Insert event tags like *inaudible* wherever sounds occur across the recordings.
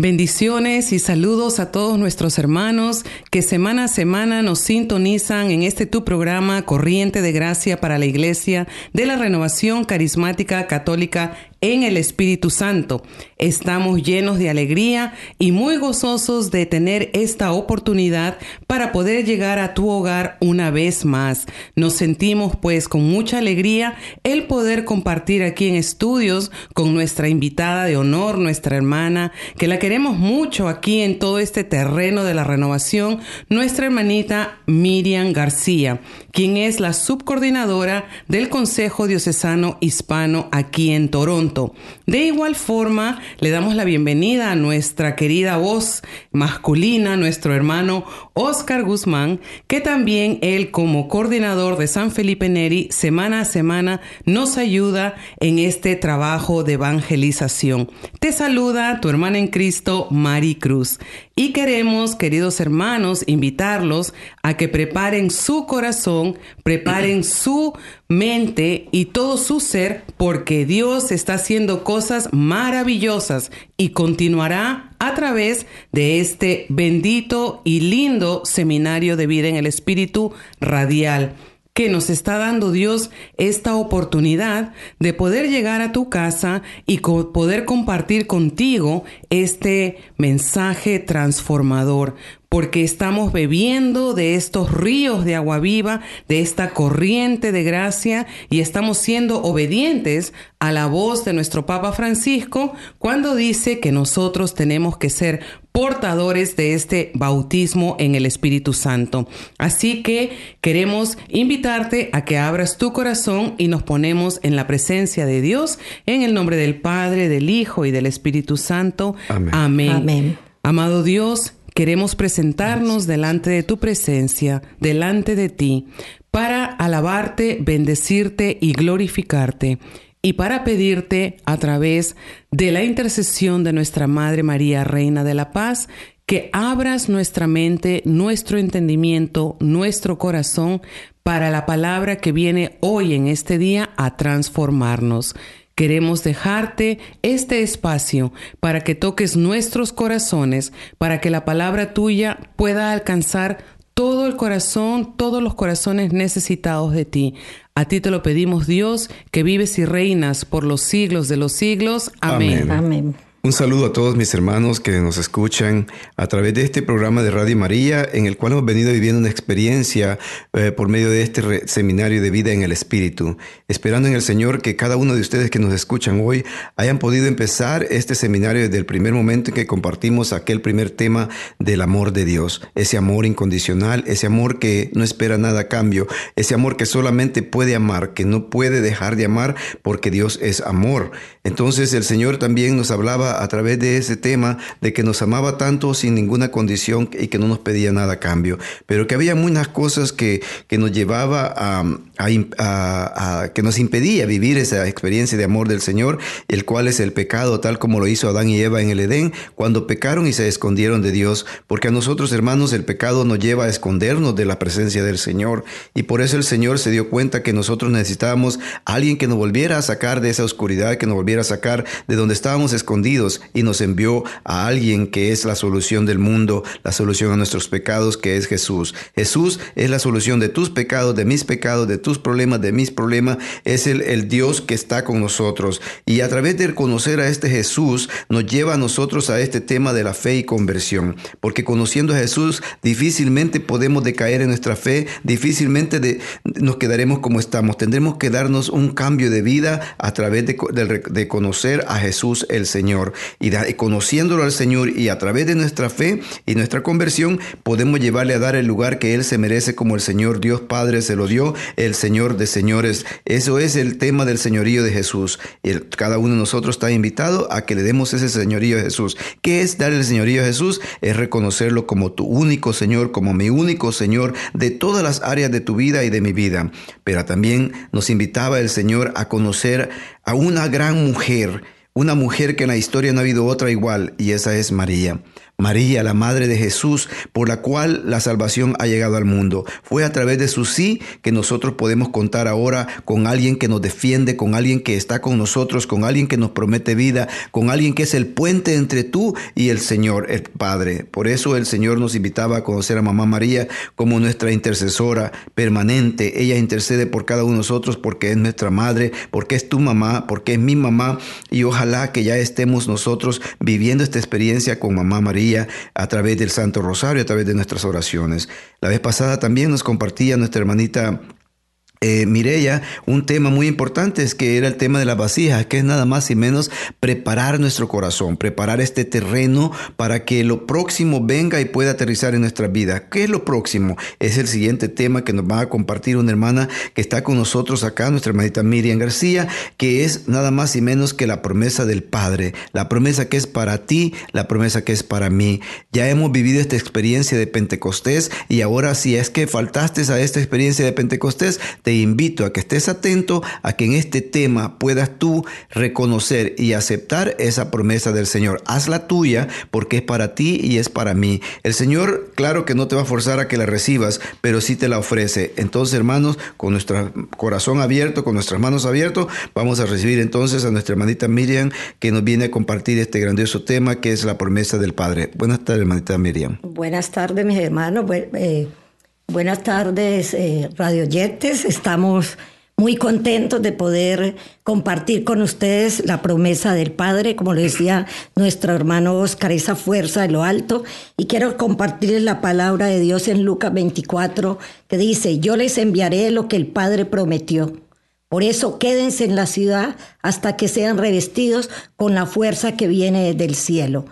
Bendiciones y saludos a todos nuestros hermanos que semana a semana nos sintonizan en este tu programa Corriente de Gracia para la Iglesia de la Renovación Carismática Católica en el Espíritu Santo. Estamos llenos de alegría y muy gozosos de tener esta oportunidad para poder llegar a tu hogar una vez más. Nos sentimos pues con mucha alegría el poder compartir aquí en estudios con nuestra invitada de honor, nuestra hermana, que la queremos mucho aquí en todo este terreno de la renovación, nuestra hermanita Miriam García, quien es la subcoordinadora del Consejo Diocesano Hispano aquí en Toronto. De igual forma, le damos la bienvenida a nuestra querida voz masculina, nuestro hermano Oscar Guzmán, que también él como coordinador de San Felipe Neri, semana a semana nos ayuda en este trabajo de evangelización. Te saluda tu hermana en Cristo, Mari Cruz. Y queremos, queridos hermanos, invitarlos a que preparen su corazón, preparen *clears throat* su mente y todo su ser, porque Dios está haciendo cosas maravillosas y continuará a través de este bendito y lindo seminario de vida en el Espíritu radial que nos está dando Dios esta oportunidad de poder llegar a tu casa y poder compartir contigo este mensaje transformador porque estamos bebiendo de estos ríos de agua viva, de esta corriente de gracia y estamos siendo obedientes a la voz de nuestro Papa Francisco cuando dice que nosotros tenemos que ser portadores de este bautismo en el Espíritu Santo. Así que queremos invitarte a que abras tu corazón y nos ponemos en la presencia de Dios en el nombre del Padre, del Hijo y del Espíritu Santo. Amén. Amén. Amén. Amado Dios, queremos presentarnos delante de tu presencia, delante de ti, para alabarte, bendecirte y glorificarte, y para pedirte a través de la intercesión de nuestra Madre María, Reina de la Paz, que abras nuestra mente, nuestro entendimiento, nuestro corazón para la palabra que viene hoy en este día a transformarnos. Queremos dejarte este espacio para que toques nuestros corazones, para que la palabra tuya pueda alcanzar todo el corazón, todos los corazones necesitados de ti. A ti te lo pedimos, Dios, que vives y reinas por los siglos de los siglos. Amén. Amén. Amén. Un saludo a todos mis hermanos que nos escuchan a través de este programa de Radio María, en el cual hemos venido viviendo una experiencia eh, por medio de este seminario de vida en el Espíritu, esperando en el Señor que cada uno de ustedes que nos escuchan hoy hayan podido empezar este seminario desde el primer momento en que compartimos aquel primer tema del amor de Dios, ese amor incondicional, ese amor que no espera nada a cambio, ese amor que solamente puede amar, que no puede dejar de amar porque Dios es amor. Entonces el Señor también nos hablaba a través de ese tema de que nos amaba tanto sin ninguna condición y que no nos pedía nada a cambio, pero que había muchas cosas que, que nos llevaba a, que nos impedía vivir esa experiencia de amor del Señor, el cual es el pecado, tal como lo hizo Adán y Eva en el Edén, cuando pecaron y se escondieron de Dios, porque a nosotros hermanos el pecado nos lleva a escondernos de la presencia del Señor, y por eso el Señor se dio cuenta que nosotros necesitábamos a alguien que nos volviera a sacar de esa oscuridad, que nos volviera a sacar de donde estábamos escondidos, y nos envió a alguien que es la solución del mundo, la solución a nuestros pecados, que es Jesús. Jesús es la solución de tus pecados, de mis pecados, de tus problemas, de mis problemas. Es el, el Dios que está con nosotros. Y a través de conocer a este Jesús nos lleva a nosotros a este tema de la fe y conversión. Porque conociendo a Jesús difícilmente podemos decaer en nuestra fe, difícilmente de, nos quedaremos como estamos. Tendremos que darnos un cambio de vida a través de, de conocer a Jesús el Señor. Y, conociéndolo al Señor y a través de nuestra fe y nuestra conversión podemos llevarle a dar el lugar que Él se merece como el Señor Dios Padre se lo dio, el Señor de señores. Eso es el tema del señorío de Jesús. Y cada uno de nosotros está invitado a que le demos ese señorío a Jesús. ¿Qué es darle el señorío a Jesús? Es reconocerlo como tu único Señor, como mi único Señor de todas las áreas de tu vida y de mi vida. Pero también nos invitaba el Señor a conocer a una gran mujer, una mujer que en la historia no ha habido otra igual, y esa es María. María, la Madre de Jesús, por la cual la salvación ha llegado al mundo. Fue a través de su sí que nosotros podemos contar ahora con alguien que nos defiende, con alguien que está con nosotros, con alguien que nos promete vida, con alguien que es el puente entre tú y el Señor, el Padre. Por eso el Señor nos invitaba a conocer a Mamá María como nuestra intercesora permanente. Ella intercede por cada uno de nosotros porque es nuestra madre, porque es tu mamá, porque es mi mamá. Y ojalá que ya estemos nosotros viviendo esta experiencia con Mamá María a través del Santo Rosario, a través de nuestras oraciones. La vez pasada también nos compartía nuestra hermanita eh, Mireya, un tema muy importante es que era el tema de la vasijas, que es nada más y menos preparar nuestro corazón, preparar este terreno para que lo próximo venga y pueda aterrizar en nuestra vida. ¿Qué es lo próximo? Es el siguiente tema que nos va a compartir una hermana que está con nosotros acá, nuestra hermanita Miriam García, que es nada más y menos que la promesa del Padre, la promesa que es para ti, la promesa que es para mí. Ya hemos vivido esta experiencia de Pentecostés y ahora si es que faltaste a esta experiencia de Pentecostés, te invito a que estés atento a que en este tema puedas tú reconocer y aceptar esa promesa del Señor. Hazla tuya porque es para ti y es para mí. El Señor, claro que no te va a forzar a que la recibas, pero sí te la ofrece. Entonces, hermanos, con nuestro corazón abierto, con nuestras manos abiertas, vamos a recibir entonces a nuestra hermanita Miriam que nos viene a compartir este grandioso tema que es la promesa del Padre. Buenas tardes, hermanita Miriam. Buenas tardes, mis hermanos. Eh, Buenas tardes, eh, Radio Yetes. Estamos muy contentos de poder compartir con ustedes la promesa del Padre, como lo decía nuestro hermano Oscar, esa fuerza de lo alto. Y quiero compartirles la palabra de Dios en Lucas 24, que dice, yo les enviaré lo que el Padre prometió. Por eso quédense en la ciudad hasta que sean revestidos con la fuerza que viene del cielo.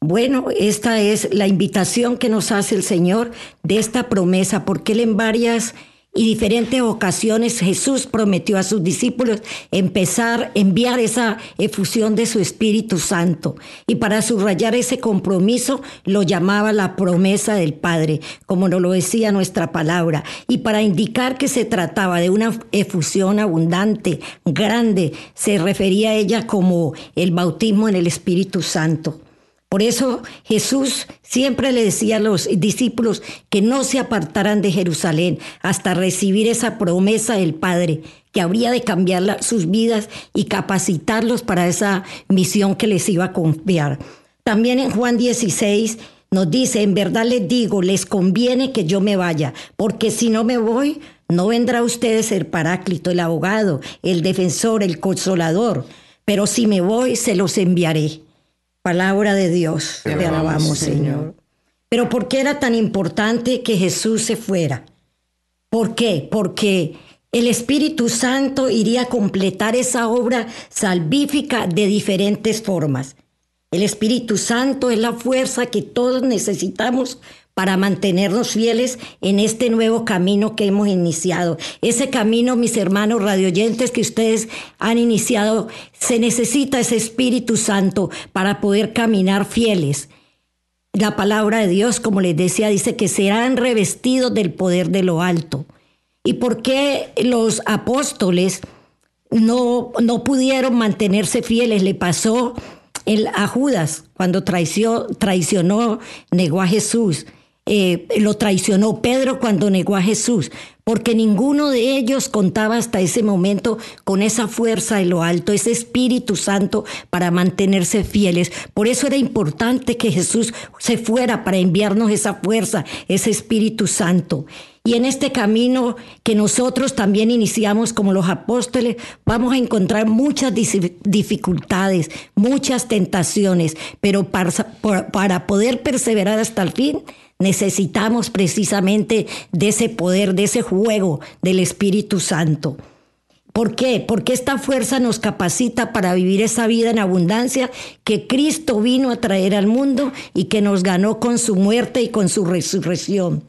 Bueno, esta es la invitación que nos hace el Señor de esta promesa, porque Él en varias y diferentes ocasiones Jesús prometió a sus discípulos empezar, enviar esa efusión de su Espíritu Santo. Y para subrayar ese compromiso lo llamaba la promesa del Padre, como nos lo decía nuestra palabra. Y para indicar que se trataba de una efusión abundante, grande, se refería a ella como el bautismo en el Espíritu Santo. Por eso Jesús siempre le decía a los discípulos que no se apartaran de Jerusalén hasta recibir esa promesa del Padre, que habría de cambiar sus vidas y capacitarlos para esa misión que les iba a confiar. También en Juan 16 nos dice, en verdad les digo, les conviene que yo me vaya, porque si no me voy, no vendrá a ustedes el paráclito, el abogado, el defensor, el consolador, pero si me voy, se los enviaré. Palabra de Dios, te, alabamos, Señor. Pero ¿por qué era tan importante que Jesús se fuera? ¿Por qué? Porque el Espíritu Santo iría a completar esa obra salvífica de diferentes formas. El Espíritu Santo es la fuerza que todos necesitamos para mantenernos fieles en este nuevo camino que hemos iniciado. Ese camino, mis hermanos radioyentes que ustedes han iniciado, se necesita ese Espíritu Santo para poder caminar fieles. La palabra de Dios, como les decía, dice que serán revestidos del poder de lo alto. ¿Y por qué los apóstoles no, no pudieron mantenerse fieles? Le pasó el, a Judas cuando traicionó, traicionó, negó a Jesús. Eh, lo traicionó Pedro cuando negó a Jesús, porque ninguno de ellos contaba hasta ese momento con esa fuerza de lo alto, ese Espíritu Santo para mantenerse fieles. Por eso era importante que Jesús se fuera para enviarnos esa fuerza, ese Espíritu Santo. Y en este camino que nosotros también iniciamos como los apóstoles, vamos a encontrar muchas dificultades, muchas tentaciones, pero para, para poder perseverar hasta el fin, necesitamos precisamente de ese poder, de ese juego del Espíritu Santo. ¿Por qué? Porque esta fuerza nos capacita para vivir esa vida en abundancia que Cristo vino a traer al mundo y que nos ganó con su muerte y con su resurrección.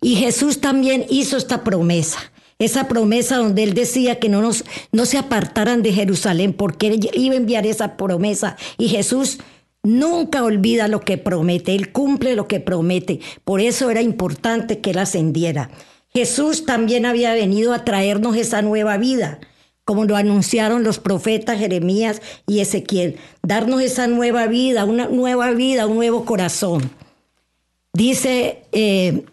Y Jesús también hizo esta promesa, esa promesa donde él decía que no, nos, no se apartaran de Jerusalén porque él iba a enviar esa promesa. Y Jesús Nunca olvida lo que promete, Él cumple lo que promete. Por eso era importante que Él ascendiera. Jesús también había venido a traernos esa nueva vida, como lo anunciaron los profetas Jeremías y Ezequiel, darnos esa nueva vida, una nueva vida, un nuevo corazón. Dice eh,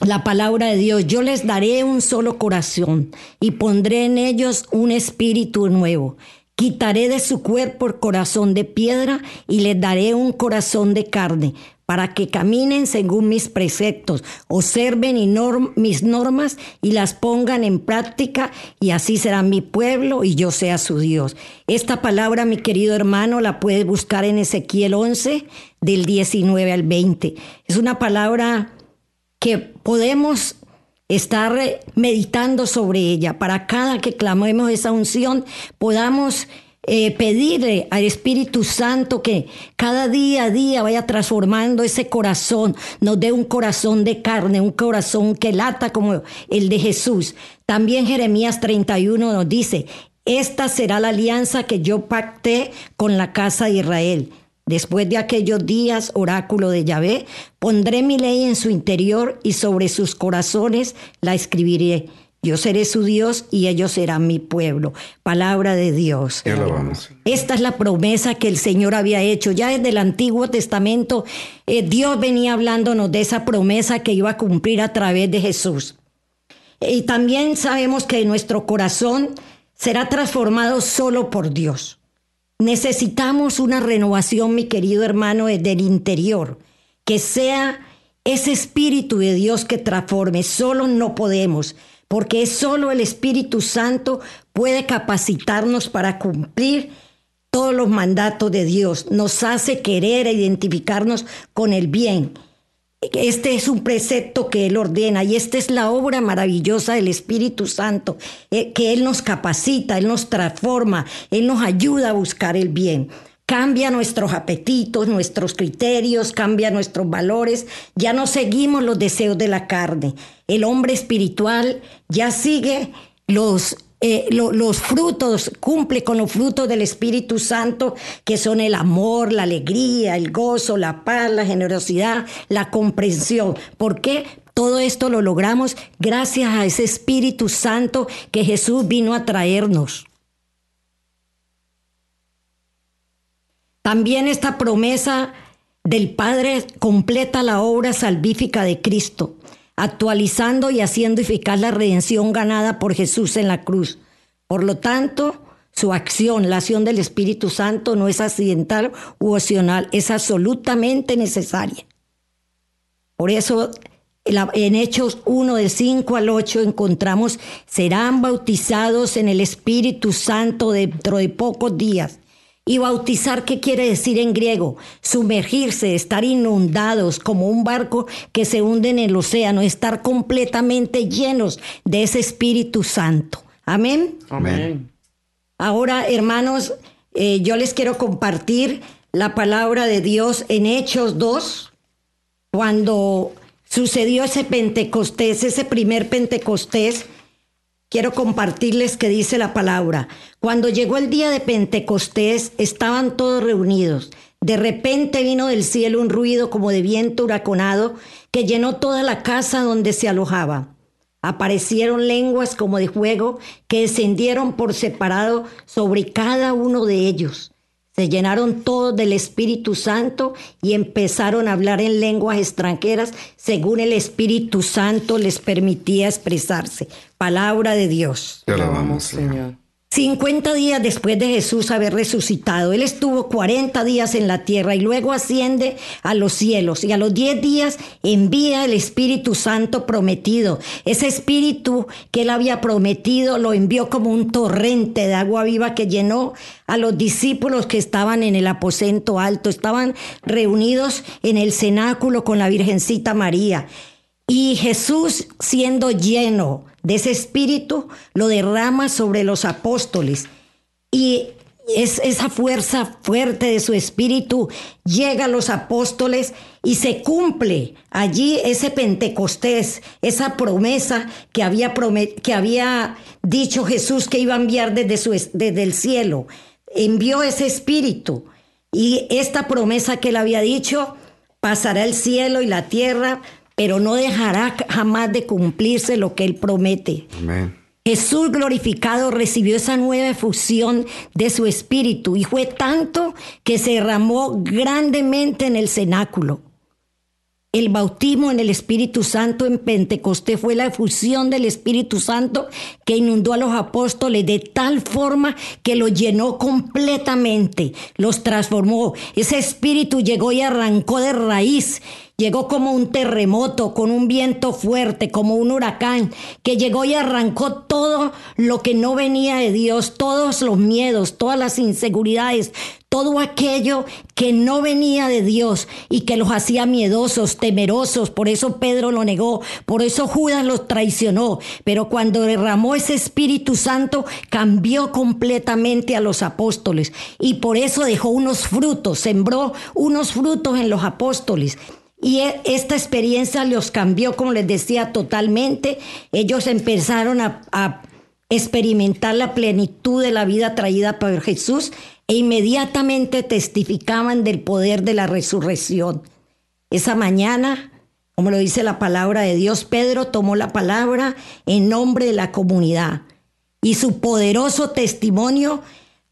la palabra de Dios, yo les daré un solo corazón y pondré en ellos un espíritu nuevo Quitaré de su cuerpo el corazón de piedra y les daré un corazón de carne, para que caminen según mis preceptos, observen mis normas y las pongan en práctica, y así será mi pueblo y yo sea su Dios. Esta palabra, mi querido hermano, la puedes buscar en Ezequiel 11, del 19 al 20. Es una palabra que podemos estar meditando sobre ella, para cada que clamemos esa unción, podamos eh, pedirle al Espíritu Santo que cada día a día vaya transformando ese corazón, nos dé un corazón de carne, un corazón que lata como el de Jesús. También Jeremías 31 nos dice, esta será la alianza que yo pacté con la casa de Israel Después de aquellos días, oráculo de Yahvé, pondré mi ley en su interior y sobre sus corazones la escribiré. Yo seré su Dios y ellos serán mi pueblo. Palabra de Dios. Esta es la promesa que el Señor había hecho. Ya desde el Antiguo Testamento, eh, Dios venía hablándonos de esa promesa que iba a cumplir a través de Jesús. Y también sabemos que nuestro corazón será transformado solo por Dios. Necesitamos una renovación, mi querido hermano, desde el interior, que sea ese Espíritu de Dios que transforme. Solo no podemos, porque solo el Espíritu Santo puede capacitarnos para cumplir todos los mandatos de Dios. Nos hace querer identificarnos con el bien este es un precepto que Él ordena y esta es la obra maravillosa del Espíritu Santo, eh, que Él nos capacita, Él nos transforma, Él nos ayuda a buscar el bien. Cambia nuestros apetitos, nuestros criterios, cambia nuestros valores. Ya no seguimos los deseos de la carne. El hombre espiritual ya sigue los eh, los frutos, cumple con los frutos del Espíritu Santo, que son el amor, la alegría, el gozo, la paz, la generosidad, la comprensión. ¿Por qué? Todo esto lo logramos gracias a ese Espíritu Santo que Jesús vino a traernos. También esta promesa del Padre completa la obra salvífica de Cristo actualizando y haciendo eficaz la redención ganada por Jesús en la cruz. Por lo tanto, su acción, la acción del Espíritu Santo, no es accidental u opcional, es absolutamente necesaria. Por eso, en Hechos 1, de 5 al 8, encontramos, serán bautizados en el Espíritu Santo dentro de pocos días y bautizar, ¿qué quiere decir en griego? Sumergirse, estar inundados como un barco que se hunde en el océano, estar completamente llenos de ese Espíritu Santo. Amén. Amén. Ahora, hermanos, eh, yo les quiero compartir la palabra de Dios en Hechos 2, cuando sucedió ese Pentecostés, ese primer Pentecostés quiero compartirles que dice la palabra. Cuando llegó el día de Pentecostés, estaban todos reunidos. De repente vino del cielo un ruido como de viento huraconado que llenó toda la casa donde se alojaba. Aparecieron lenguas como de fuego que descendieron por separado sobre cada uno de ellos. se llenaron todos del Espíritu Santo y empezaron a hablar en lenguas extranjeras según el Espíritu Santo les permitía expresarse. Palabra de Dios. Te alabamos, Señor. 50 días después de Jesús haber resucitado, Él estuvo 40 días en la tierra y luego asciende a los cielos y a los 10 días envía el Espíritu Santo prometido. Ese Espíritu que Él había prometido lo envió como un torrente de agua viva que llenó a los discípulos que estaban en el aposento alto, estaban reunidos en el cenáculo con la Virgencita María. Y Jesús siendo lleno de ese espíritu lo derrama sobre los apóstoles. Y es esa fuerza fuerte de su espíritu llega a los apóstoles y se cumple allí ese Pentecostés, esa promesa que había, que había dicho Jesús que iba a enviar desde, su, desde el cielo. Envió ese espíritu y esta promesa que él había dicho pasará el cielo y la tierra, pero no dejará jamás de cumplirse lo que Él promete. Jesús glorificado recibió esa nueva efusión de su espíritu y fue tanto que se derramó grandemente en el cenáculo. El bautismo en el Espíritu Santo en Pentecostés fue la efusión del Espíritu Santo que inundó a los apóstoles de tal forma que los llenó completamente, los transformó. Ese Espíritu llegó y arrancó de raíz Llegó como un terremoto, con un viento fuerte, como un huracán, que llegó y arrancó todo lo que no venía de Dios, todos los miedos, todas las inseguridades, todo aquello que no venía de Dios y que los hacía miedosos, temerosos. Por eso Pedro lo negó, por eso Judas los traicionó. Pero cuando derramó ese Espíritu Santo, cambió completamente a los apóstoles y por eso dejó unos frutos, sembró unos frutos en los apóstoles. Y e, esta experiencia los cambió, como les decía, totalmente. Ellos empezaron a, experimentar la plenitud de la vida traída por Jesús e inmediatamente testificaban del poder de la resurrección. Esa mañana, como lo dice la palabra de Dios, Pedro tomó la palabra en nombre de la comunidad y su poderoso testimonio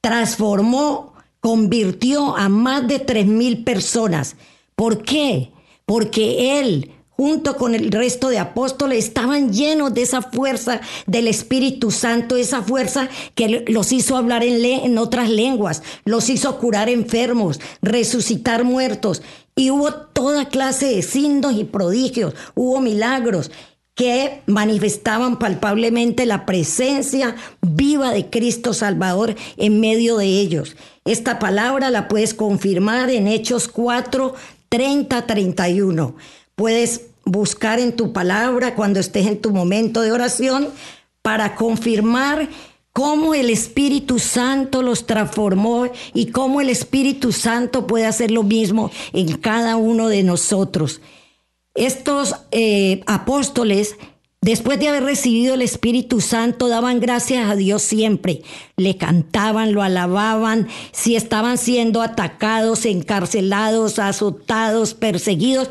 transformó, convirtió a más de tres mil personas. ¿Por qué? Porque él junto con el resto de apóstoles estaban llenos de esa fuerza del Espíritu Santo, esa fuerza que los hizo hablar en, otras lenguas, los hizo curar enfermos, resucitar muertos. Y hubo toda clase de signos y prodigios, hubo milagros que manifestaban palpablemente la presencia viva de Cristo Salvador en medio de ellos. Esta palabra la puedes confirmar en Hechos 4, 3031. Puedes buscar en tu palabra cuando estés en tu momento de oración para confirmar cómo el Espíritu Santo los transformó y cómo el Espíritu Santo puede hacer lo mismo en cada uno de nosotros. Estos eh, apóstoles Después de haber recibido el Espíritu Santo, daban gracias a Dios siempre. Le cantaban, lo alababan. Si estaban siendo atacados, encarcelados, azotados, perseguidos,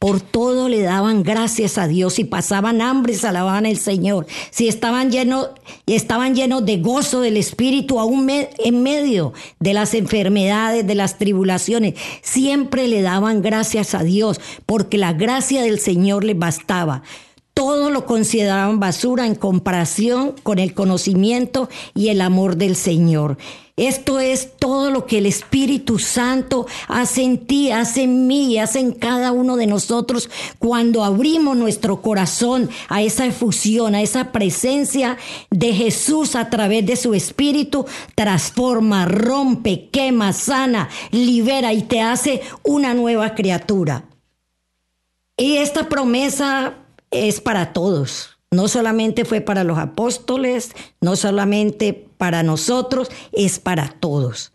por todo le daban gracias a Dios. Si pasaban hambre, alababan al Señor. Si estaban llenos, estaban llenos de gozo del Espíritu, aún en medio de las enfermedades, de las tribulaciones, siempre le daban gracias a Dios, porque la gracia del Señor les bastaba todo lo consideraban basura en comparación con el conocimiento y el amor del Señor. Esto es todo lo que el Espíritu Santo hace en ti, hace en mí, hace en cada uno de nosotros cuando abrimos nuestro corazón a esa efusión, a esa presencia de Jesús a través de su Espíritu, transforma, rompe, quema, sana, libera y te hace una nueva criatura. Y esta promesa es para todos. No solamente fue para los apóstoles, no solamente para nosotros, es para todos.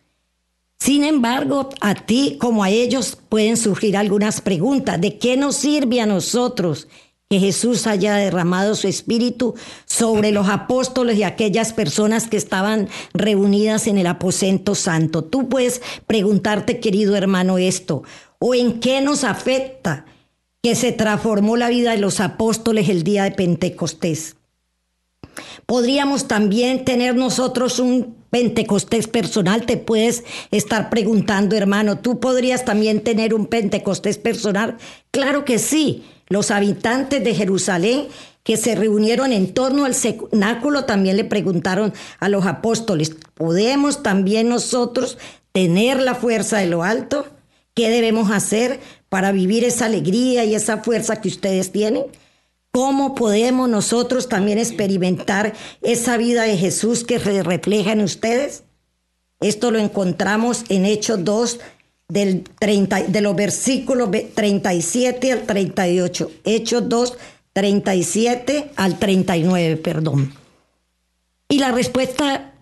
Sin embargo, a ti como a ellos pueden surgir algunas preguntas. ¿De qué nos sirve a nosotros que Jesús haya derramado su espíritu sobre los apóstoles y aquellas personas que estaban reunidas en el aposento santo? Tú puedes preguntarte, querido hermano, esto. ¿O en qué nos afecta que se transformó la vida de los apóstoles el día de Pentecostés. Podríamos también tener nosotros un Pentecostés personal, te puedes estar preguntando, hermano, ¿tú podrías también tener un Pentecostés personal? Claro que sí. Los habitantes de Jerusalén que se reunieron en torno al cenáculo también le preguntaron a los apóstoles, ¿podemos también nosotros tener la fuerza de lo alto? ¿Qué debemos hacer para vivir esa alegría y esa fuerza que ustedes tienen? ¿Cómo podemos nosotros también experimentar esa vida de Jesús que se refleja en ustedes? Esto lo encontramos en Hechos 2, del 30, de los versículos 37 al 38. Hechos 2, 37 al 39, perdón. Y la respuesta,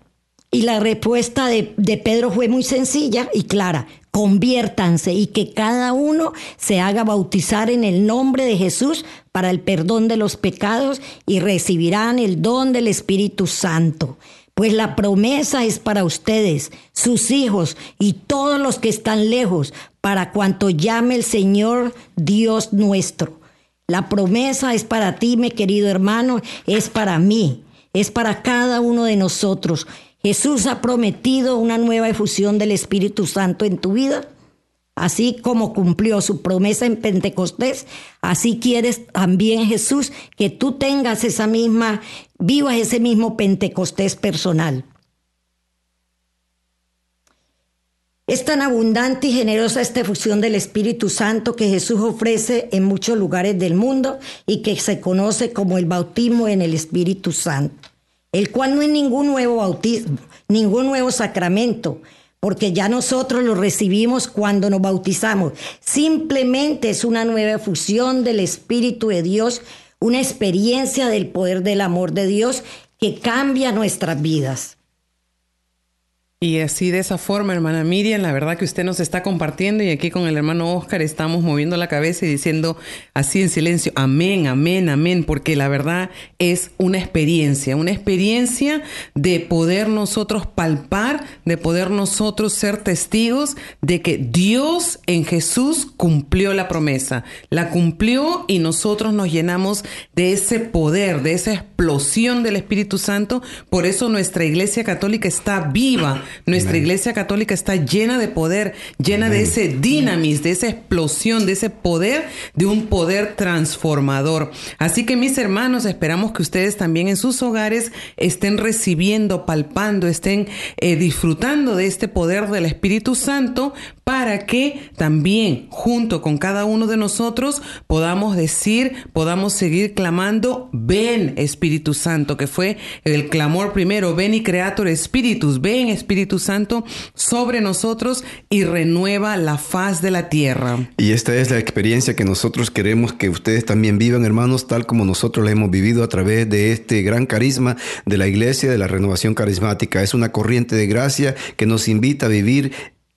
y la respuesta de, de Pedro fue muy sencilla y clara. Conviértanse y que cada uno se haga bautizar en el nombre de Jesús para el perdón de los pecados y recibirán el don del Espíritu Santo. Pues la promesa es para ustedes, sus hijos y todos los que están lejos, para cuanto llame el Señor Dios nuestro. La promesa es para ti, mi querido hermano, es para mí, es para cada uno de nosotros. Jesús ha prometido una nueva efusión del Espíritu Santo en tu vida. Así como cumplió su promesa en Pentecostés, así quieres también Jesús que tú tengas esa misma, vivas ese mismo Pentecostés personal. Es tan abundante y generosa esta efusión del Espíritu Santo que Jesús ofrece en muchos lugares del mundo y que se conoce como el bautismo en el Espíritu Santo, el cual no es ningún nuevo bautismo, ningún nuevo sacramento, porque ya nosotros lo recibimos cuando nos bautizamos. Simplemente es una nueva efusión del Espíritu de Dios, una experiencia del poder del amor de Dios que cambia nuestras vidas. Y así de esa forma, hermana Miriam, la verdad que usted nos está compartiendo y aquí con el hermano Oscar estamos moviendo la cabeza y diciendo así en silencio, amén, amén, amén, porque la verdad es una experiencia, una experiencia de poder nosotros palpar, de poder nosotros ser testigos de que Dios en Jesús cumplió la promesa, la cumplió y nosotros nos llenamos de ese poder, de esa explosión del Espíritu Santo, por eso nuestra iglesia católica está viva nuestra iglesia católica está llena de poder, llena de ese dinamis, de esa explosión, de ese poder, de un poder transformador. Así que mis hermanos, esperamos que ustedes también en sus hogares estén recibiendo, palpando, estén eh, disfrutando de este poder del Espíritu Santo para que también junto con cada uno de nosotros podamos decir, podamos seguir clamando, ven Espíritu Santo, que fue el clamor primero, ven y creator Espíritus, ven Espíritu Santo sobre nosotros y renueva la faz de la tierra. Y esta es la experiencia que nosotros queremos que ustedes también vivan, hermanos, tal como nosotros la hemos vivido a través de este gran carisma de la iglesia, de la renovación carismática. Es una corriente de gracia que nos invita a vivir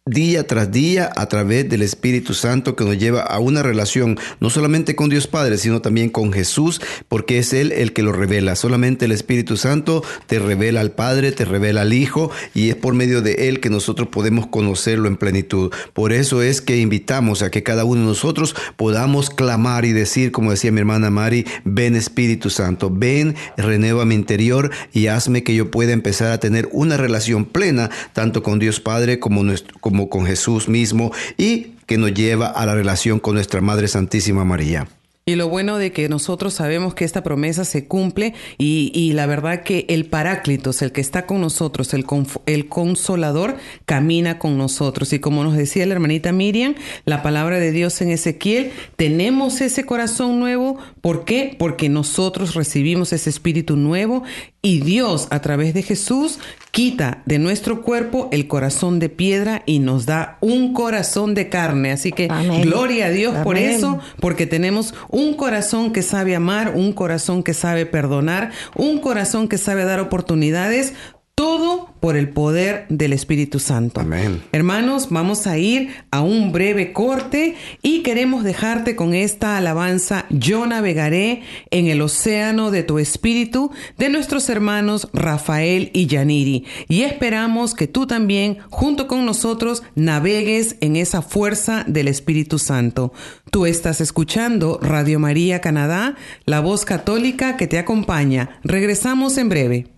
día tras día a través del Espíritu Santo que nos lleva a una relación no solamente con Dios Padre, sino también con Jesús, porque es Él el que lo revela. Solamente el Espíritu Santo te revela al Padre, te revela al Hijo, y es por medio de Él que nosotros podemos conocerlo en plenitud. Por eso es que invitamos a que cada uno de nosotros podamos clamar y decir, como decía mi hermana Mari, ven Espíritu Santo, ven, renueva mi interior y hazme que yo pueda empezar a tener una relación plena, tanto con Dios Padre como, nuestro, como con Jesús mismo y que nos lleva a la relación con nuestra Madre Santísima María. Y lo bueno de que nosotros sabemos que esta promesa se cumple y, la verdad que el Paráclitos, el que está con nosotros, el, el Consolador, camina con nosotros. Y como nos decía la hermanita Miriam, la palabra de Dios en Ezequiel, tenemos ese corazón nuevo. ¿Por qué? Porque nosotros recibimos ese espíritu nuevo y Dios a través de Jesús quita de nuestro cuerpo el corazón de piedra y nos da un corazón de carne. Así que gloria a Dios por eso, porque tenemos un corazón que sabe amar, un corazón que sabe perdonar, un corazón que sabe dar oportunidades, todo por el poder del Espíritu Santo. Amén. Hermanos, vamos a ir a un breve corte y queremos dejarte con esta alabanza, Yo navegaré en el océano de tu espíritu, de nuestros hermanos Rafael y Yaniri. Y esperamos que tú también, junto con nosotros, navegues en esa fuerza del Espíritu Santo. Tú estás escuchando Radio María Canadá, la voz católica que te acompaña. Regresamos en breve.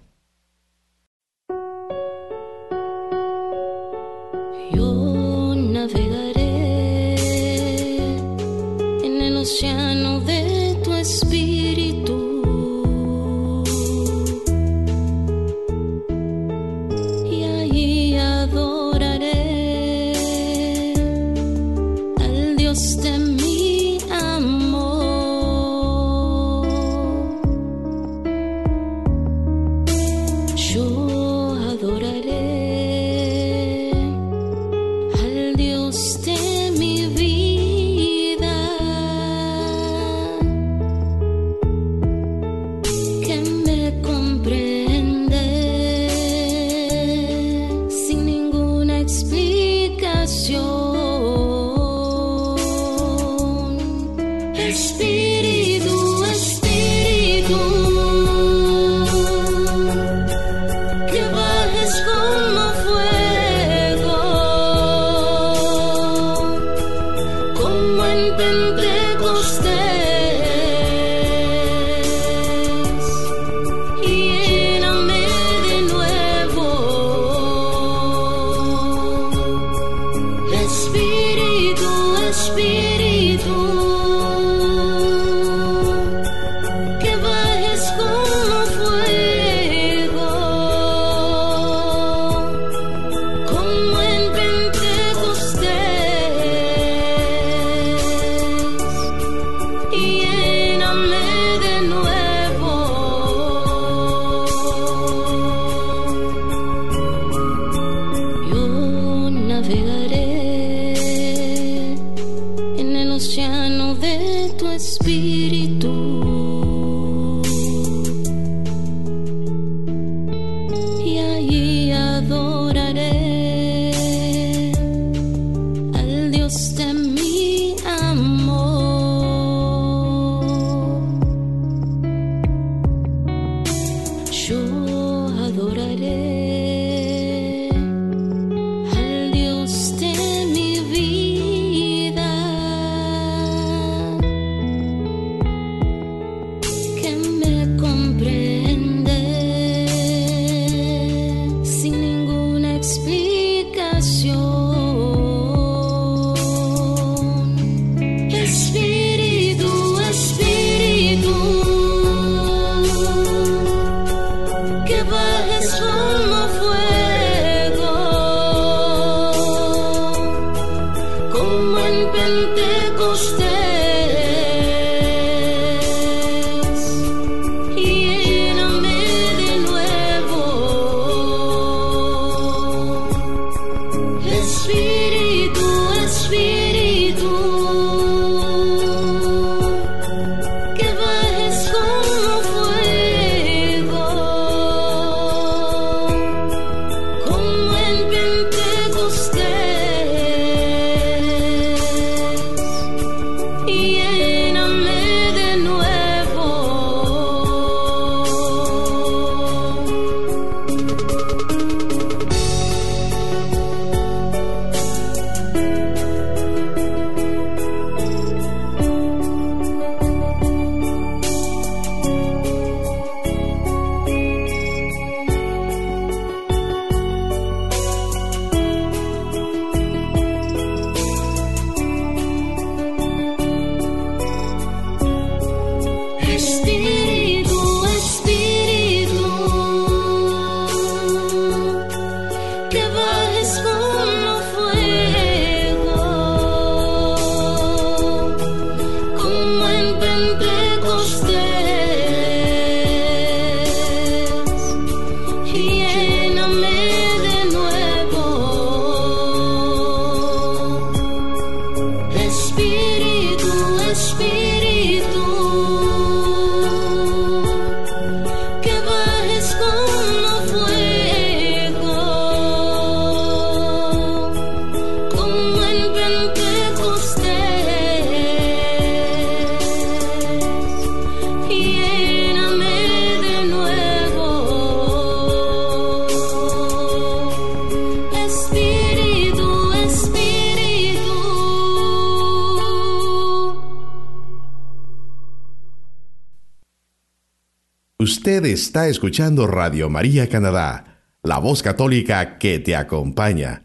Está escuchando Radio María Canadá, la voz católica que te acompaña.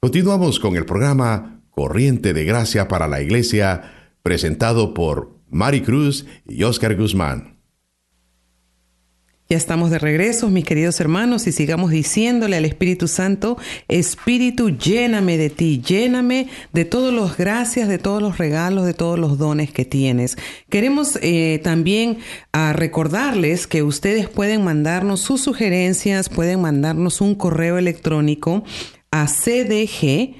Continuamos con el programa Corriente de Gracia para la Iglesia, presentado por Mari Cruz y Oscar Guzmán. Ya estamos de regreso, mis queridos hermanos, y sigamos diciéndole al Espíritu Santo, Espíritu, lléname de ti, lléname de todas las gracias, de todos los regalos, de todos los dones que tienes. Queremos eh, también a recordarles que ustedes pueden mandarnos sus sugerencias, pueden mandarnos un correo electrónico a cdg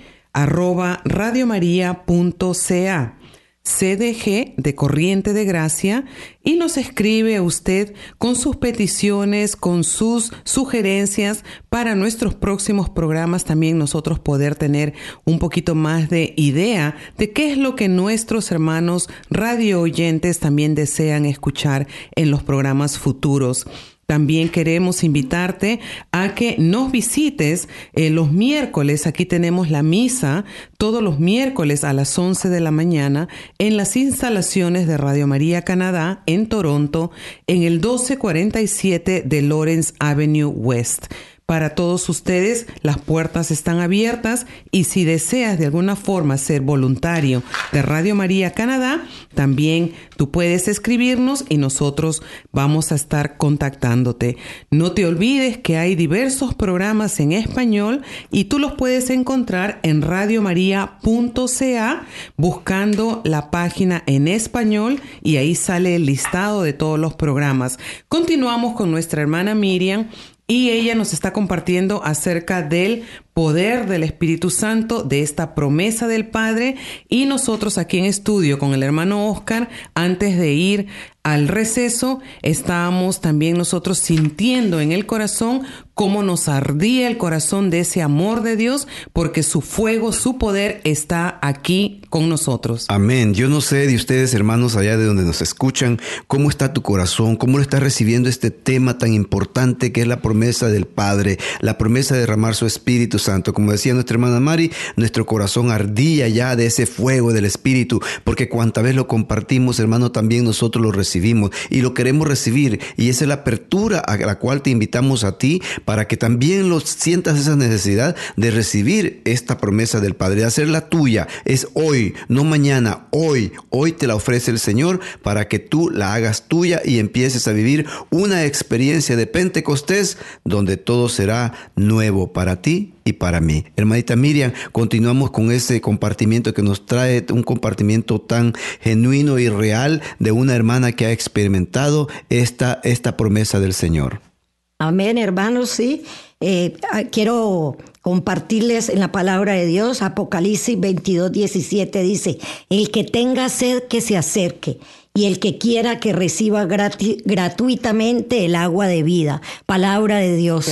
CDG de Corriente de Gracia y nos escribe usted con sus peticiones, con sus sugerencias para nuestros próximos programas también nosotros poder tener un poquito más de idea de qué es lo que nuestros hermanos radio oyentes también desean escuchar en los programas futuros. También queremos invitarte a que nos visites eh, los miércoles. Aquí tenemos la misa todos los miércoles a las 11 de la mañana en las instalaciones de Radio María Canadá en Toronto en el 1247 de Lawrence Avenue West. Para todos ustedes las puertas están abiertas y si deseas de alguna forma ser voluntario de Radio María Canadá, también tú puedes escribirnos y nosotros vamos a estar contactándote. No te olvides que hay diversos programas en español y tú los puedes encontrar en radiomaria.ca buscando la página en español y ahí sale el listado de todos los programas. Continuamos con nuestra hermana Miriam y ella nos está compartiendo acerca del poder del Espíritu Santo, de esta promesa del Padre y nosotros aquí en estudio con el hermano Oscar, antes de ir al receso, estábamos también nosotros sintiendo en el corazón cómo nos ardía el corazón de ese amor de Dios, porque su fuego, su poder está aquí con nosotros. Amén. Yo no sé de ustedes, hermanos, allá de donde nos escuchan, cómo está tu corazón, cómo lo está recibiendo este tema tan importante que es la promesa del Padre, la promesa de derramar su Espíritu Santo. Como decía nuestra hermana Mari, nuestro corazón ardía ya de ese fuego del Espíritu, porque cuanta vez lo compartimos, hermano, también nosotros lo recibimos y lo queremos recibir. Y esa es la apertura a la cual te invitamos a ti para que también lo sientas esa necesidad de recibir esta promesa del Padre, de hacerla tuya. Es hoy, no mañana, hoy. Hoy te la ofrece el Señor para que tú la hagas tuya y empieces a vivir una experiencia de Pentecostés donde todo será nuevo para ti y para mí. Hermanita Miriam, continuamos con ese compartimiento que nos trae un compartimiento tan genuino y real de una hermana que ha experimentado esta, esta promesa del Señor. Amén, hermanos, sí. Eh, ah, quiero compartirles en la palabra de Dios, Apocalipsis 22, 17 dice, el que tenga sed que se acerque y el que quiera que reciba gratuitamente el agua de vida. Palabra de Dios.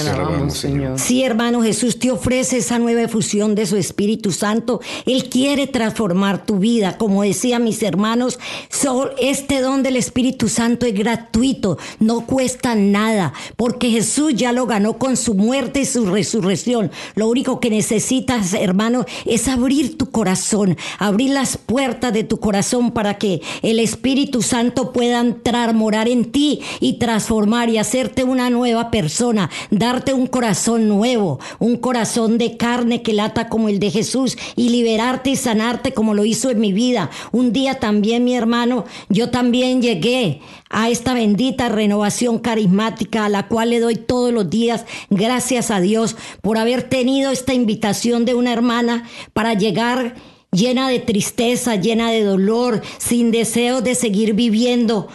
Señor. Sí, hermano, Jesús te ofrece esa nueva efusión de su Espíritu Santo. Él quiere transformar tu vida. Como decía mis hermanos, este don del Espíritu Santo es gratuito, no cuesta nada, porque Jesús ya lo ganó con su muerte y su resurrección. Lo único que necesitas, hermano, es abrir tu corazón, abrir las puertas de tu corazón para que el Espíritu tu Santo pueda entrar, morar en ti y transformar y hacerte una nueva persona, darte un corazón nuevo, un corazón de carne que lata como el de Jesús y liberarte y sanarte como lo hizo en mi vida. Un día también, mi hermano, yo también llegué a esta bendita renovación carismática a la cual le doy todos los días gracias a Dios por haber tenido esta invitación de una hermana para llegar llena de tristeza, llena de dolor, sin deseo de seguir viviendo,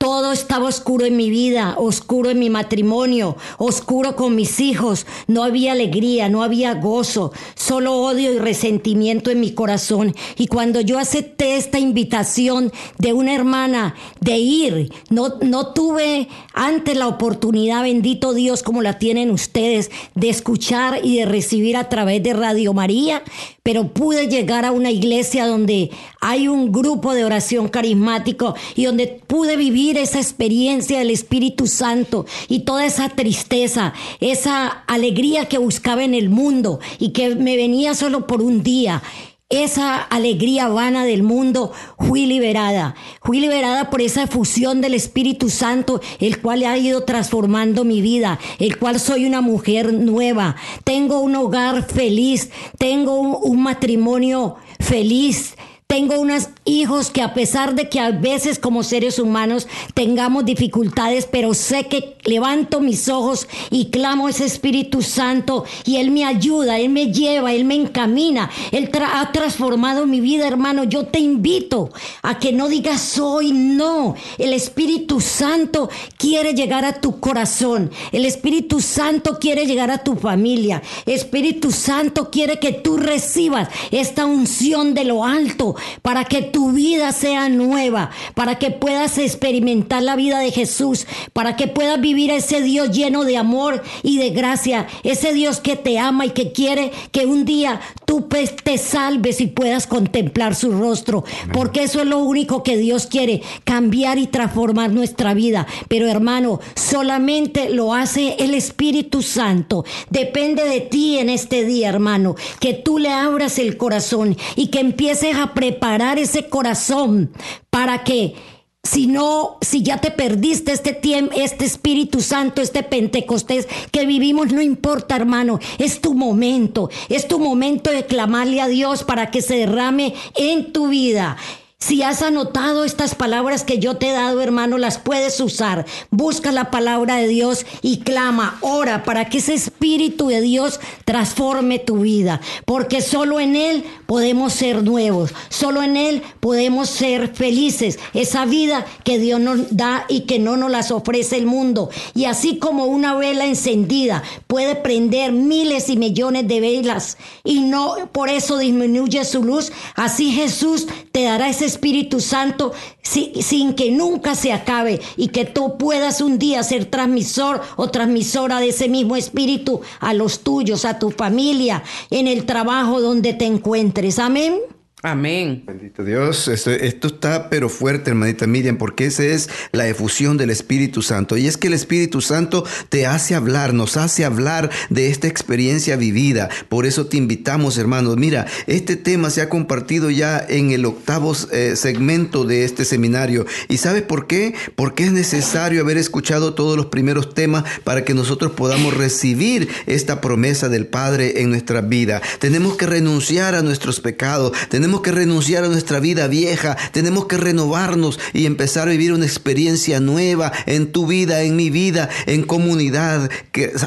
todo estaba oscuro en mi vida, oscuro en mi matrimonio, oscuro con mis hijos. No había alegría, no había gozo, solo odio y resentimiento en mi corazón. Y cuando yo acepté esta invitación de una hermana de ir, no, no tuve antes la oportunidad, bendito Dios, como la tienen ustedes, de escuchar y de recibir a través de Radio María, pero pude llegar a una iglesia donde hay un grupo de oración carismático y donde pude vivir esa experiencia del Espíritu Santo y toda esa tristeza, esa alegría que buscaba en el mundo y que me venía solo por un día esa alegría vana del mundo, fui liberada. Fui liberada por esa efusión del Espíritu Santo, el cual ha ido transformando mi vida, el cual soy una mujer nueva. Tengo un hogar feliz, tengo un, un matrimonio feliz, Tengo unos hijos que a pesar de que a veces como seres humanos tengamos dificultades, pero sé que levanto mis ojos y clamo a ese Espíritu Santo y Él me ayuda, Él me lleva, Él me encamina, Él ha transformado mi vida, hermano. Yo te invito a que no digas hoy no. El Espíritu Santo quiere llegar a tu corazón. El Espíritu Santo quiere llegar a tu familia. Espíritu Santo quiere que tú recibas esta unción de lo alto para que tu vida sea nueva, para que puedas experimentar la vida de Jesús, para que puedas vivir a ese Dios lleno de amor y de gracia, ese Dios que te ama y que quiere que un día tú pues, te salves y puedas contemplar su rostro, porque eso es lo único que Dios quiere, cambiar y transformar nuestra vida. Pero hermano, solamente lo hace el Espíritu Santo. Depende de ti en este día, hermano, que tú le abras el corazón y que empieces a preparar preparar ese corazón para que si no, si ya te perdiste este tiempo, este Espíritu Santo, este Pentecostés que vivimos, no importa, hermano, es tu momento, es tu momento de clamarle a Dios para que se derrame en tu vida. Si has anotado estas palabras que yo te he dado, hermano, las puedes usar. Busca la palabra de Dios y clama, ora para que ese Espíritu de Dios transforme tu vida. Porque solo en Él podemos ser nuevos. Solo en Él podemos ser felices. Esa vida que Dios nos da y que no nos las ofrece el mundo. Y así como una vela encendida puede prender miles y millones de velas y no por eso disminuye su luz, así Jesús te dará ese Espíritu Santo sin que nunca se acabe y que tú puedas un día ser transmisor o transmisora de ese mismo Espíritu a los tuyos, a tu familia, en el trabajo donde te encuentres. Amén. Amén. Bendito Dios. Esto, está pero fuerte, hermanita Miriam, porque esa es la efusión del Espíritu Santo. Y es que el Espíritu Santo te hace hablar, nos hace hablar de esta experiencia vivida. Por eso te invitamos, hermanos. Mira, este tema se ha compartido ya en el octavo eh, segmento de este seminario. ¿Y sabes por qué? Porque es necesario haber escuchado todos los primeros temas para que nosotros podamos recibir esta promesa del Padre en nuestra vida. Tenemos que renunciar a nuestros pecados. Tenemos que renunciar a nuestra vida vieja, tenemos que renovarnos y empezar a vivir una experiencia nueva en tu vida, en mi vida, en comunidad,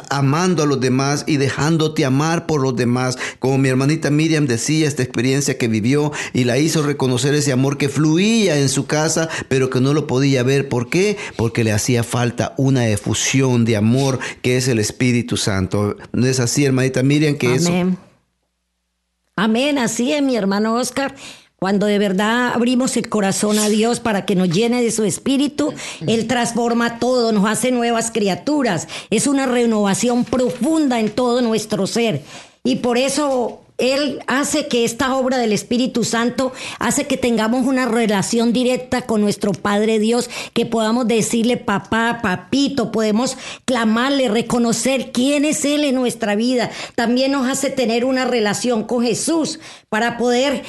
amando a los demás y dejándote amar por los demás. Como mi hermanita Miriam decía, esta experiencia que vivió y la hizo reconocer ese amor que fluía en su casa, pero que no lo podía ver. ¿Por qué? Porque le hacía falta una efusión de amor que es el Espíritu Santo. ¿No es así, hermanita Miriam, que Amén. eso Amén, así es mi hermano Oscar. Cuando de verdad abrimos el corazón a Dios para que nos llene de su espíritu, Él transforma todo, nos hace nuevas criaturas. Es una renovación profunda en todo nuestro ser. Y por eso él hace que esta obra del Espíritu Santo hace que tengamos una relación directa con nuestro Padre Dios, que podamos decirle papá, papito, podemos clamarle, reconocer quién es Él en nuestra vida. También nos hace tener una relación con Jesús para poder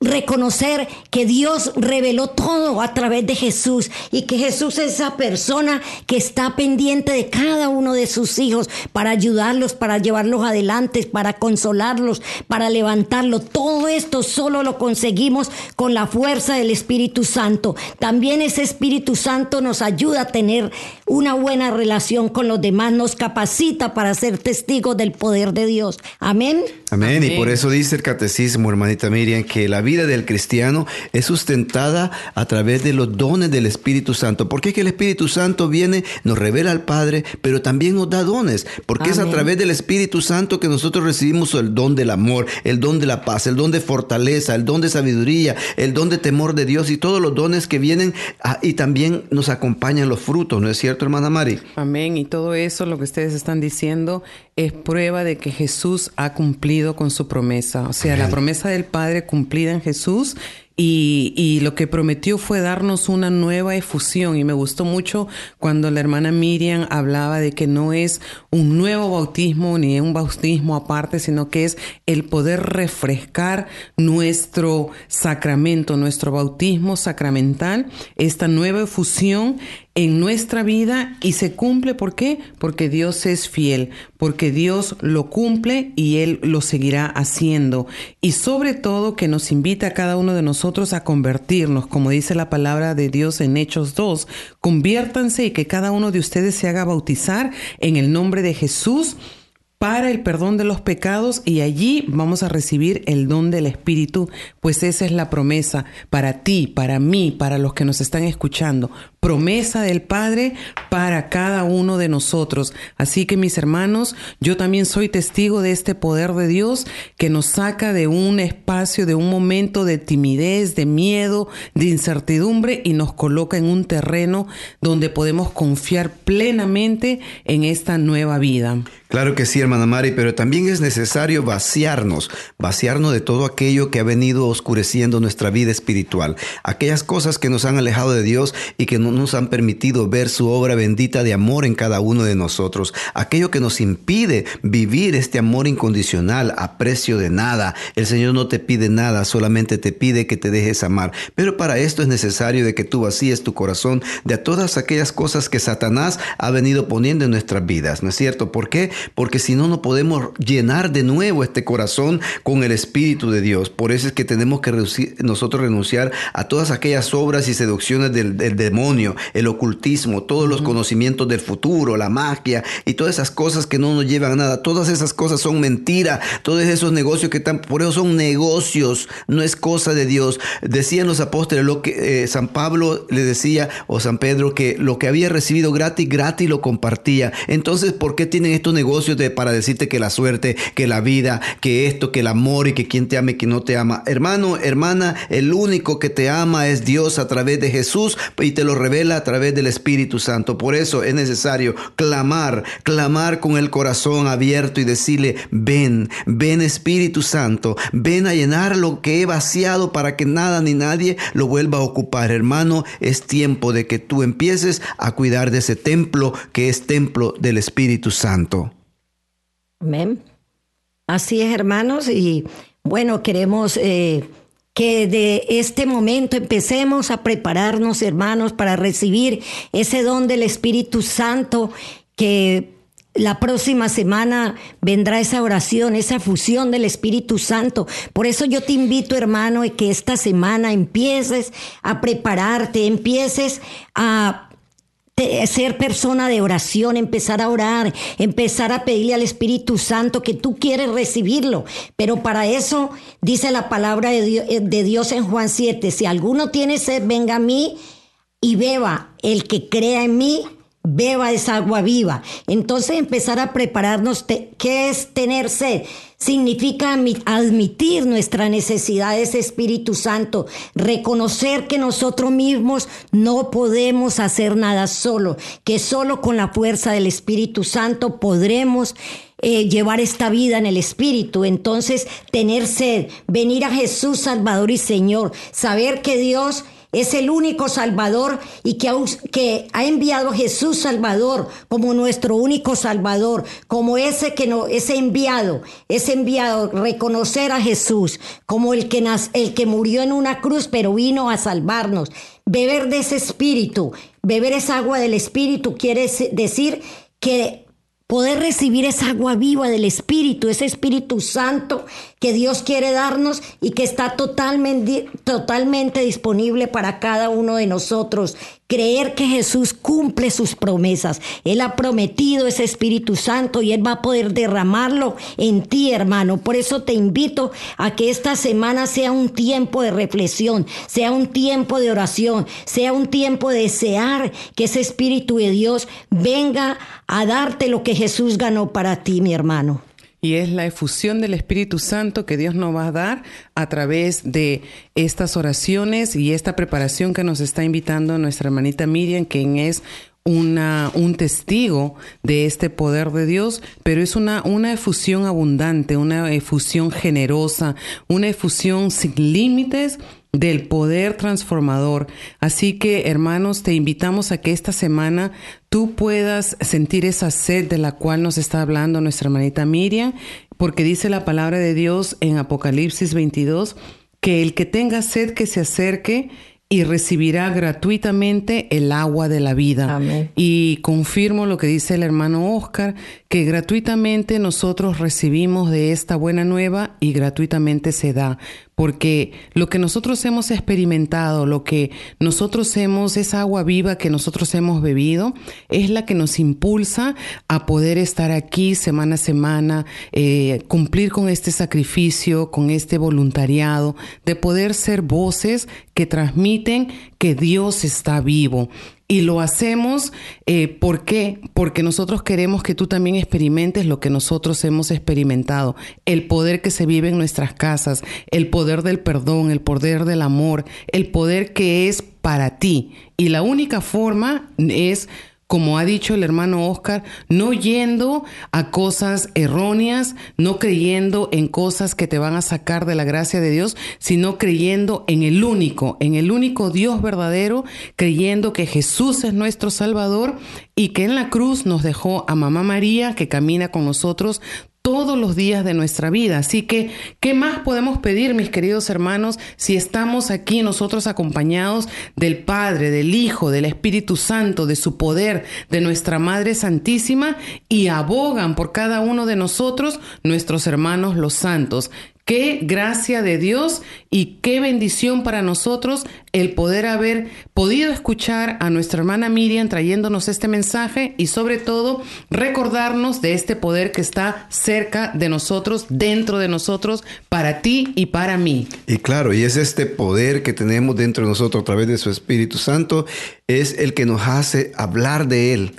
reconocer que Dios reveló todo a través de Jesús y que Jesús es esa persona que está pendiente de cada uno de sus hijos para ayudarlos, para llevarlos adelante, para consolarlos, para levantarlos. Todo esto solo lo conseguimos con la fuerza del Espíritu Santo. También ese Espíritu Santo nos ayuda a tener una buena relación con los demás, nos capacita para ser testigos del poder de Dios. Amén. Amén. Y por eso dice el catecismo, hermanita Miriam, que la vida del cristiano es sustentada a través de los dones del Espíritu Santo. Porque es que el Espíritu Santo viene, nos revela al Padre, pero también nos da dones. Porque es a través del Espíritu Santo que nosotros recibimos el don del amor, el don de la paz, el don de fortaleza, el don de sabiduría, el don de temor de Dios y todos los dones que vienen y también nos acompañan los frutos, ¿no es cierto, hermana Mari? Amén. Y todo eso, lo que ustedes están diciendo, es prueba de que Jesús ha cumplido con su promesa. O sea, la promesa del Padre cumplida en Jesús y, y, lo que prometió fue darnos una nueva efusión. Y me gustó mucho cuando la hermana Miriam hablaba de que no es un nuevo bautismo ni un bautismo aparte, sino que es el poder refrescar nuestro sacramento, nuestro bautismo sacramental, esta nueva efusión en nuestra vida y se cumple. ¿Por qué? Porque Dios es fiel, porque Dios lo cumple y Él lo seguirá haciendo. Y sobre todo que nos invita a cada uno de nosotros a convertirnos, como dice la palabra de Dios en Hechos 2, conviértanse y que cada uno de ustedes se haga bautizar en el nombre de Jesús para el perdón de los pecados y allí vamos a recibir el don del Espíritu, pues esa es la promesa para ti, para mí, para los que nos están escuchando promesa del Padre para cada uno de nosotros. Así que mis hermanos, yo también soy testigo de este poder de Dios que nos saca de un espacio, de un momento de timidez, de miedo, de incertidumbre y nos coloca en un terreno donde podemos confiar plenamente en esta nueva vida. Claro que sí, hermana Mari, pero también es necesario vaciarnos, vaciarnos de todo aquello que ha venido oscureciendo nuestra vida espiritual, aquellas cosas que nos han alejado de Dios y que no nos han permitido ver su obra bendita de amor en cada uno de nosotros, aquello que nos impide vivir este amor incondicional a precio de nada. El Señor no te pide nada, solamente te pide que te dejes amar. Pero para esto es necesario de que tú vacíes tu corazón de todas aquellas cosas que Satanás ha venido poniendo en nuestras vidas, ¿no es cierto? ¿Por qué? Porque si no, no podemos llenar de nuevo este corazón con el Espíritu de Dios. Por eso es que tenemos que nosotros renunciar a todas aquellas obras y seducciones del, del demonio, el ocultismo, todos los conocimientos del futuro, la magia y todas esas cosas que no nos llevan a nada. Todas esas cosas son mentira. Todos esos negocios que están, por eso son negocios, no es cosa de Dios. Decían los apóstoles, lo que eh, San Pablo le decía, o San Pedro, que lo que había recibido gratis, gratis lo compartía. Entonces, ¿por qué tienen estos negocios de, para decirte que la suerte, que la vida, que esto, que el amor y que quien te ama y no te ama? Hermano, hermana, el único que te ama es Dios a través de Jesús y te lo revela a través del Espíritu Santo. Por eso es necesario clamar, clamar con el corazón abierto y decirle, ven, ven Espíritu Santo, ven a llenar lo que he vaciado para que nada ni nadie lo vuelva a ocupar. Hermano, es tiempo de que tú empieces a cuidar de ese templo que es templo del Espíritu Santo. Amén. Así es, hermanos, y bueno, queremos... Eh, que de este momento empecemos a prepararnos, hermanos, para recibir ese don del Espíritu Santo que la próxima semana vendrá esa oración, esa fusión del Espíritu Santo. Por eso yo te invito, hermano, que esta semana empieces a prepararte, empieces a ser persona de oración, empezar a orar, empezar a pedirle al Espíritu Santo que tú quieres recibirlo. Pero para eso dice la palabra de Dios, eh, en Juan 7, si alguno tiene sed, venga a mí y beba. El que crea en mí, beba esa agua viva. Entonces empezar a prepararnos, ¿qué es tener sed? Significa admitir nuestra necesidad de Espíritu Santo, reconocer que nosotros mismos no podemos hacer nada solo, que solo con la fuerza del Espíritu Santo podremos eh, llevar esta vida en el Espíritu. Entonces, tener sed, venir a Jesús Salvador y Señor, saber que Dios es el único Salvador y que ha, que ha enviado a Jesús Salvador como nuestro único Salvador, como ese que no, ese enviado, ese enviado, reconocer a Jesús como el que, el que murió en una cruz pero vino a salvarnos. Beber de ese espíritu, beber esa agua del espíritu quiere decir que poder recibir esa agua viva del Espíritu, ese Espíritu Santo que Dios quiere darnos y que está totalmente, totalmente disponible para cada uno de nosotros creer que Jesús cumple sus promesas. Él ha prometido ese Espíritu Santo y Él va a poder derramarlo en ti, hermano. Por eso te invito a que esta semana sea un tiempo de reflexión, sea un tiempo de oración, sea un tiempo de desear que ese Espíritu de Dios venga a darte lo que Jesús ganó para ti, mi hermano y es la efusión del Espíritu Santo que Dios nos va a dar a través de estas oraciones y esta preparación que nos está invitando nuestra hermanita Miriam, quien es una, un testigo de este poder de Dios, pero es una, una efusión abundante, una efusión generosa, una efusión sin límites del poder transformador. Así que, hermanos, te invitamos a que esta semana tú puedas sentir esa sed de la cual nos está hablando nuestra hermanita Miriam, porque dice la palabra de Dios en Apocalipsis 22 que el que tenga sed que se acerque y recibirá gratuitamente el agua de la vida. Amén. Y confirmo lo que dice el hermano Oscar, que gratuitamente nosotros recibimos de esta buena nueva y gratuitamente se da. Porque lo que nosotros hemos experimentado, lo que nosotros hemos, esa agua viva que nosotros hemos bebido, es la que nos impulsa a poder estar aquí semana a semana, eh, cumplir con este sacrificio, con este voluntariado, de poder ser voces que transmiten que Dios está vivo. Y lo hacemos, eh, ¿por qué? Porque nosotros queremos que tú también experimentes lo que nosotros hemos experimentado, el poder que se vive en nuestras casas, el poder del perdón, el poder del amor, el poder que es para ti. Y la única forma es como ha dicho el hermano Oscar, no yendo a cosas erróneas, no creyendo en cosas que te van a sacar de la gracia de Dios, sino creyendo en el único, en el único Dios verdadero, creyendo que Jesús es nuestro Salvador y que en la cruz nos dejó a Mamá María que camina con nosotros todos los días de nuestra vida. Así que, ¿qué más podemos pedir, mis queridos hermanos, si estamos aquí nosotros acompañados del Padre, del Hijo, del Espíritu Santo, de su poder, de nuestra Madre Santísima y abogan por cada uno de nosotros, nuestros hermanos los santos? Qué gracia de Dios y qué bendición para nosotros el poder haber podido escuchar a nuestra hermana Miriam trayéndonos este mensaje y sobre todo recordarnos de este poder que está cerca de nosotros, dentro de nosotros, para ti y para mí. Y claro, y es este poder que tenemos dentro de nosotros a través de su Espíritu Santo, es el que nos hace hablar de Él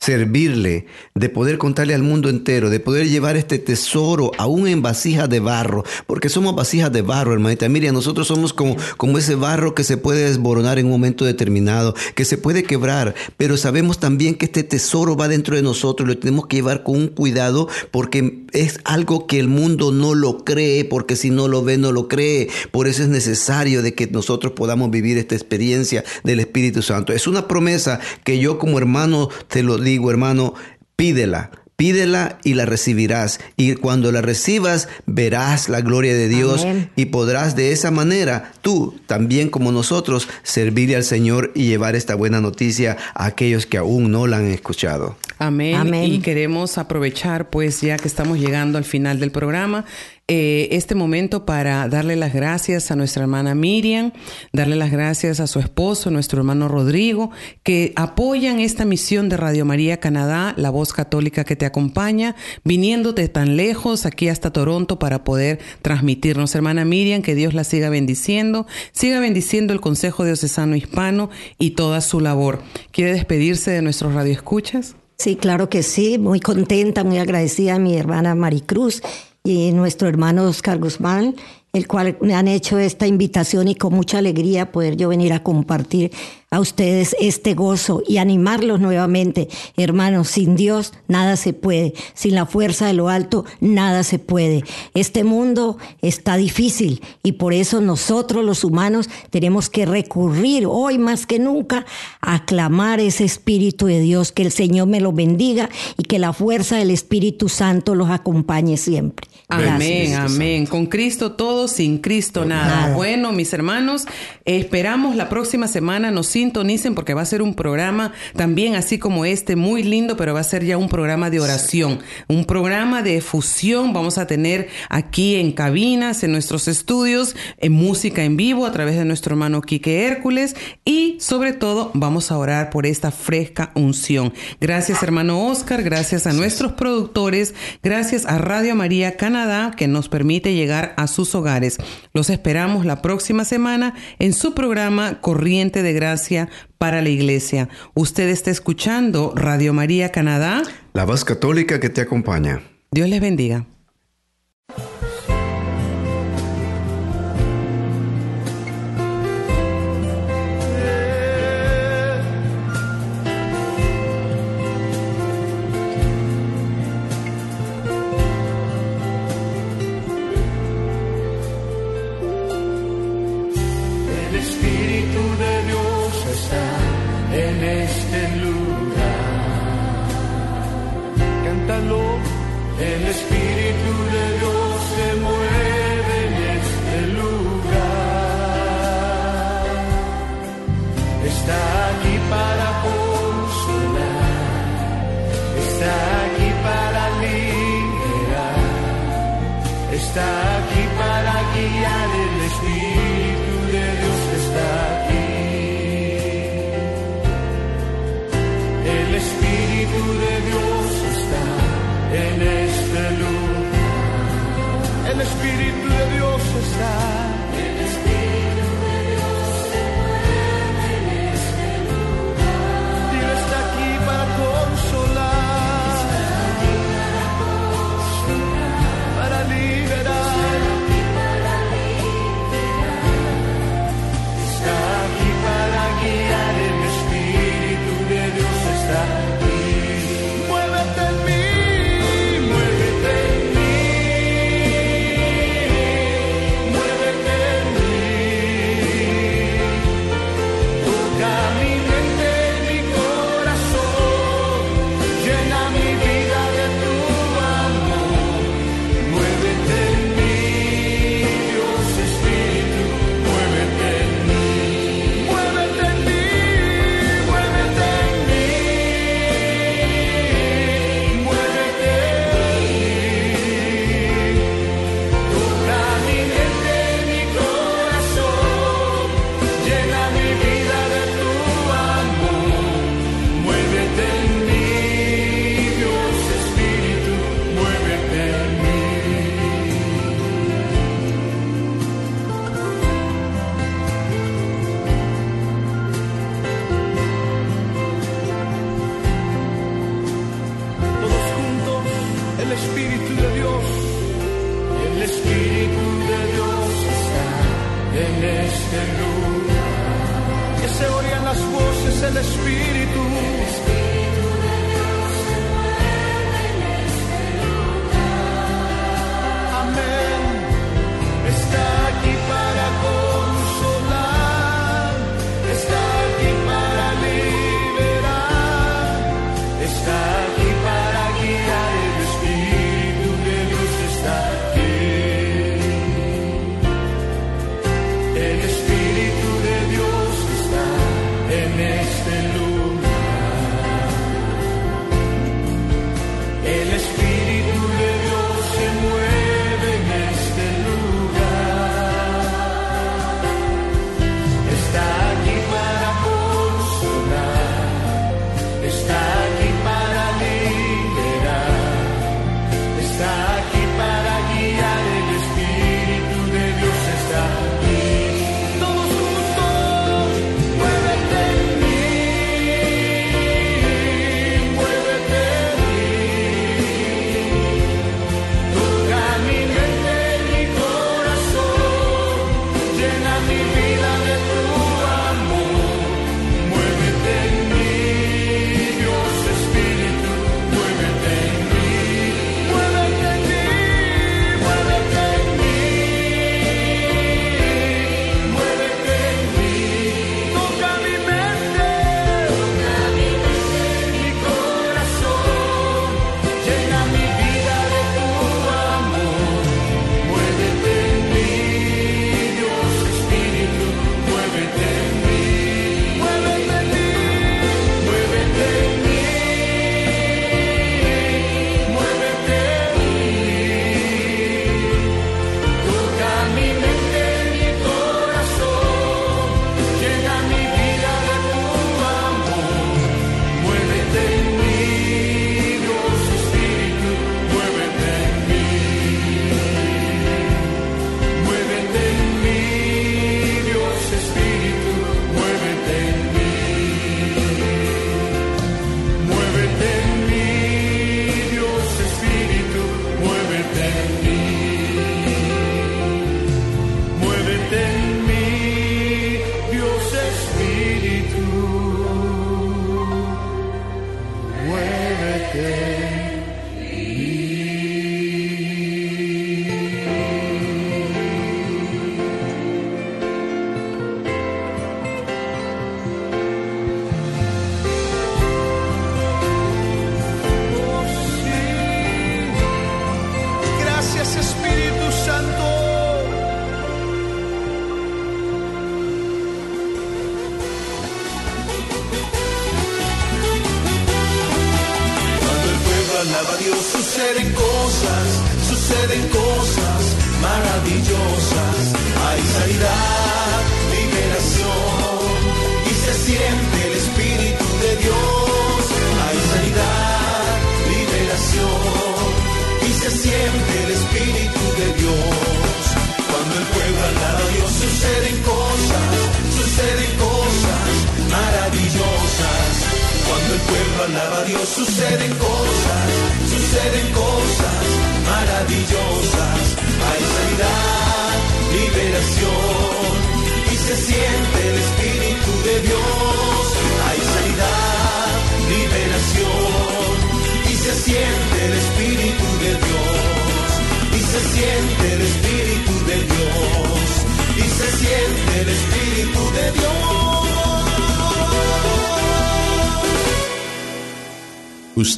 servirle, de poder contarle al mundo entero, de poder llevar este tesoro aún en vasijas de barro, porque somos vasijas de barro, hermanita Miriam, nosotros somos como, como ese barro que se puede desboronar en un momento determinado, que se puede quebrar, pero sabemos también que este tesoro va dentro de nosotros, lo tenemos que llevar con un cuidado porque es algo que el mundo no lo cree, porque si no lo ve, no lo cree, por eso es necesario de que nosotros podamos vivir esta experiencia del Espíritu Santo. Es una promesa que yo como hermano te lo digo, hermano, pídela. Pídela y la recibirás. Y cuando la recibas, verás la gloria de Dios Amén. y podrás de esa manera, tú también como nosotros, servirle al Señor y llevar esta buena noticia a aquellos que aún no la han escuchado. Amén. Amén. Y queremos aprovechar, pues ya que estamos llegando al final del programa, eh, este momento para darle las gracias a nuestra hermana Miriam, darle las gracias a su esposo, nuestro hermano Rodrigo, que apoyan esta misión de Radio María Canadá, la voz católica que te acompaña, viniéndote tan lejos aquí hasta Toronto para poder transmitirnos. Hermana Miriam, que Dios la siga bendiciendo, siga bendiciendo el Consejo Diocesano Hispano y toda su labor. ¿Quiere despedirse de nuestros radioescuchas? Sí, claro que sí, muy contenta, muy agradecida a mi hermana Maricruz y nuestro hermano Oscar Guzmán, el cual me han hecho esta invitación y con mucha alegría poder yo venir a compartir a ustedes este gozo y animarlos nuevamente. Hermanos, sin Dios nada se puede, sin la fuerza de lo alto nada se puede. Este mundo está difícil y por eso nosotros los humanos tenemos que recurrir hoy más que nunca a clamar ese Espíritu de Dios, que el Señor me lo bendiga y que la fuerza del Espíritu Santo los acompañe siempre. Amén, amén. Con Cristo todo, sin Cristo nada. Nada. Bueno, mis hermanos, esperamos la próxima semana nos sintonicen porque va a ser un programa también así como este, muy lindo, pero va a ser ya un programa de oración, un programa de fusión. Vamos a tener aquí en cabinas, en nuestros estudios, en música en vivo a través de nuestro hermano Quique Hércules y sobre todo vamos a orar por esta fresca unción. Gracias hermano Oscar, gracias a nuestros productores, gracias a Radio María Canadá que nos permite llegar a sus hogares. Los esperamos la próxima semana en su programa Corriente de Gracia para la Iglesia. Usted está escuchando Radio María Canadá. La voz católica que te acompaña. Dios les bendiga.